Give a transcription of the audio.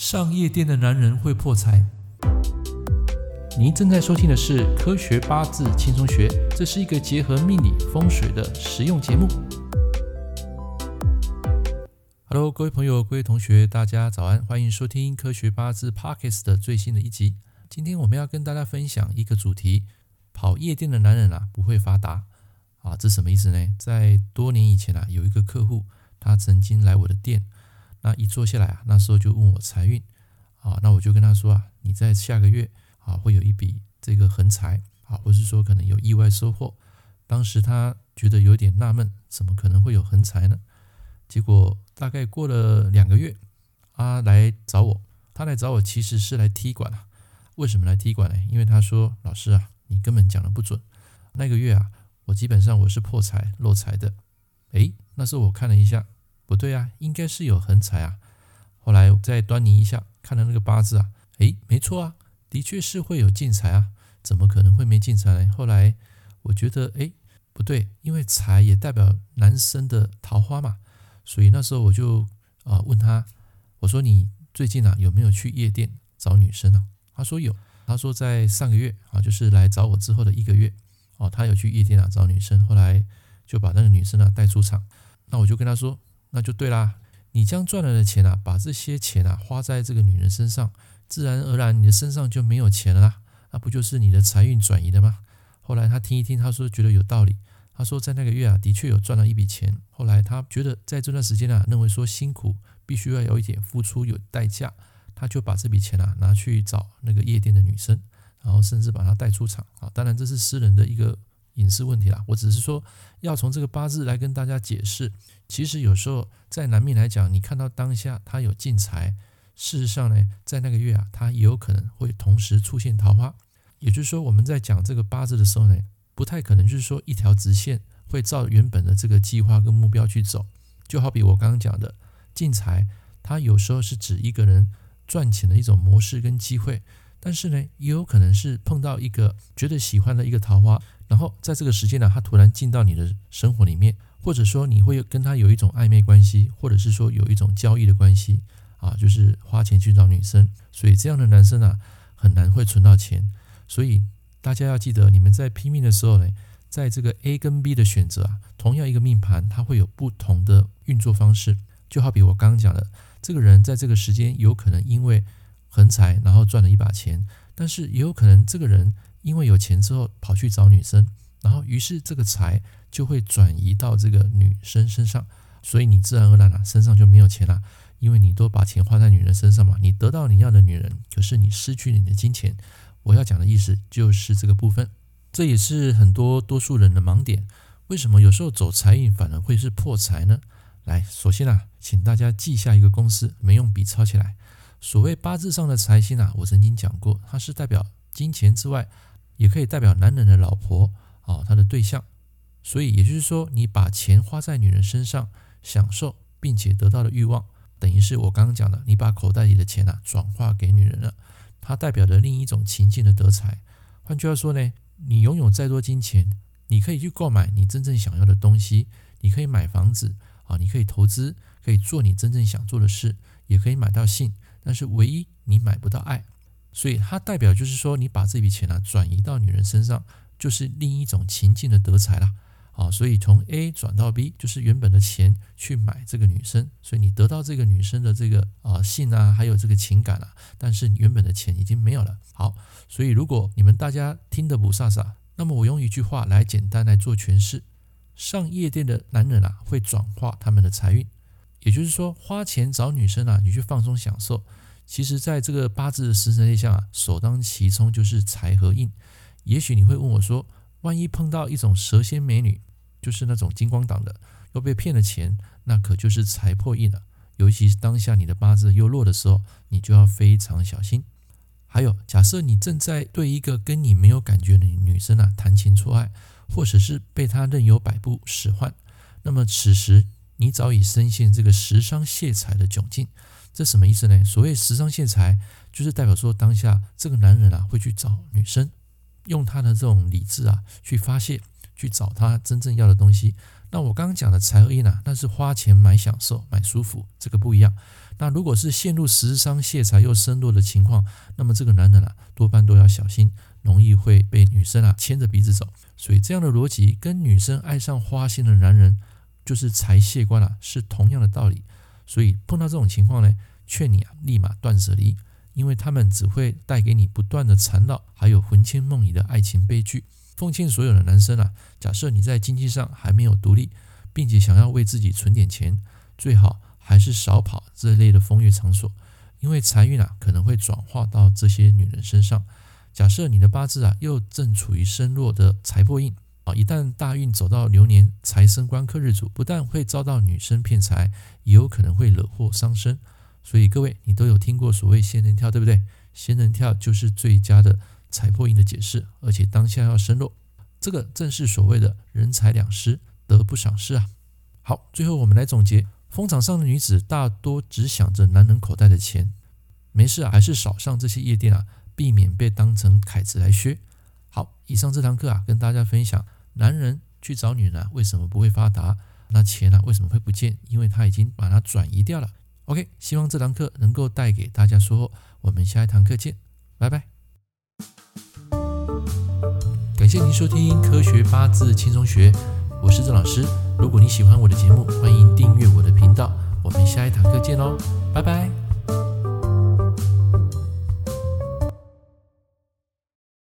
上夜店的男人会破财。您正在收听的是《科学八字轻松学》，这是一个结合命理风水的实用节目。Hello，各位朋友、各位同学，大家早安，欢迎收听《科学八字 Podcast》的最新的一集。今天我们要跟大家分享一个主题：跑夜店的男人啊，不会发达啊。这什么意思呢？在多年以前啊，有一个客户，他曾经来我的店。那一坐下来啊，那时候就问我财运，啊，那我就跟他说啊，你在下个月啊会有一笔这个横财啊，或是说可能有意外收获。当时他觉得有点纳闷，怎么可能会有横财呢？结果大概过了两个月，他来找我，他来找我其实是来踢馆啊。为什么来踢馆呢？因为他说老师啊，你根本讲的不准。那个月啊，我基本上我是破财漏财的。诶，那时候我看了一下。不对啊，应该是有横财啊。后来我再端倪一下，看了那个八字啊，诶，没错啊，的确是会有进财啊，怎么可能会没进财呢？后来我觉得，诶，不对，因为财也代表男生的桃花嘛，所以那时候我就啊问他，我说你最近啊有没有去夜店找女生啊？他说有，他说在上个月啊，就是来找我之后的一个月，哦，他有去夜店啊找女生，后来就把那个女生啊带出场，那我就跟他说。那就对啦，你将赚来的钱啊，把这些钱啊花在这个女人身上，自然而然你的身上就没有钱了啦，那不就是你的财运转移的吗？后来他听一听，他说觉得有道理，他说在那个月啊，的确有赚了一笔钱。后来他觉得在这段时间啊，认为说辛苦必须要有一点付出，有代价，他就把这笔钱啊拿去找那个夜店的女生，然后甚至把她带出场啊。当然这是私人的一个。隐私问题啦，我只是说要从这个八字来跟大家解释。其实有时候在男命来讲，你看到当下他有进财，事实上呢，在那个月啊，他也有可能会同时出现桃花。也就是说，我们在讲这个八字的时候呢，不太可能就是说一条直线会照原本的这个计划跟目标去走。就好比我刚刚讲的进财，它有时候是指一个人赚钱的一种模式跟机会，但是呢，也有可能是碰到一个觉得喜欢的一个桃花。然后在这个时间呢，他突然进到你的生活里面，或者说你会跟他有一种暧昧关系，或者是说有一种交易的关系啊，就是花钱去找女生。所以这样的男生啊，很难会存到钱。所以大家要记得，你们在拼命的时候呢，在这个 A 跟 B 的选择啊，同样一个命盘，它会有不同的运作方式。就好比我刚刚讲的，这个人在这个时间有可能因为横财，然后赚了一把钱，但是也有可能这个人。因为有钱之后跑去找女生，然后于是这个财就会转移到这个女生身上，所以你自然而然啊身上就没有钱了，因为你都把钱花在女人身上嘛。你得到你要的女人，可是你失去你的金钱。我要讲的意思就是这个部分，这也是很多多数人的盲点。为什么有时候走财运反而会是破财呢？来，首先啊，请大家记下一个公式，没用笔抄起来。所谓八字上的财星啊，我曾经讲过，它是代表金钱之外。也可以代表男人的老婆啊，他的对象。所以也就是说，你把钱花在女人身上，享受并且得到的欲望，等于是我刚刚讲的，你把口袋里的钱啊转化给女人了。它代表着另一种情境的得财。换句话说呢，你拥有再多金钱，你可以去购买你真正想要的东西，你可以买房子啊，你可以投资，可以做你真正想做的事，也可以买到性，但是唯一你买不到爱。所以它代表就是说，你把这笔钱啊转移到女人身上，就是另一种情境的得财了啊。所以从 A 转到 B，就是原本的钱去买这个女生，所以你得到这个女生的这个啊性啊，还有这个情感啊，但是你原本的钱已经没有了。好，所以如果你们大家听得不飒飒，那么我用一句话来简单来做诠释：上夜店的男人啊，会转化他们的财运，也就是说，花钱找女生啊，你去放松享受。其实，在这个八字的十神类象啊，首当其冲就是财和印。也许你会问我说，万一碰到一种蛇蝎美女，就是那种金光党的，又被骗了钱，那可就是财破印了。尤其是当下你的八字又弱的时候，你就要非常小心。还有，假设你正在对一个跟你没有感觉的女生啊谈情说爱，或者是被她任由摆布使唤，那么此时你早已深陷这个食伤泄财的窘境。这什么意思呢？所谓食伤泄财，就是代表说当下这个男人啊，会去找女生，用他的这种理智啊去发泄，去找他真正要的东西。那我刚刚讲的财厄印啊，那是花钱买享受、买舒服，这个不一样。那如果是陷入食伤泄财又身弱的情况，那么这个男人啊，多半都要小心，容易会被女生啊牵着鼻子走。所以这样的逻辑跟女生爱上花心的男人，就是财泄官啊，是同样的道理。所以碰到这种情况呢，劝你啊立马断舍离，因为他们只会带给你不断的缠绕，还有魂牵梦萦的爱情悲剧。奉劝所有的男生啊，假设你在经济上还没有独立，并且想要为自己存点钱，最好还是少跑这类的风月场所，因为财运啊可能会转化到这些女人身上。假设你的八字啊又正处于身弱的财破印啊，一旦大运走到流年财生官克日主，不但会遭到女生骗财，也有可能会惹祸伤身。所以各位，你都有听过所谓仙人跳，对不对？仙人跳就是最佳的。财破印的解释，而且当下要身弱，这个正是所谓的人财两失，得不偿失啊。好，最后我们来总结：风场上的女子大多只想着男人口袋的钱，没事啊，还是少上这些夜店啊，避免被当成凯子来削。好，以上这堂课啊，跟大家分享，男人去找女人，为什么不会发达？那钱啊，为什么会不见？因为他已经把它转移掉了。OK，希望这堂课能够带给大家收获。我们下一堂课见，拜拜。感谢您收听《科学八字轻松学》，我是郑老师。如果你喜欢我的节目，欢迎订阅我的频道。我们下一堂课见喽，拜拜。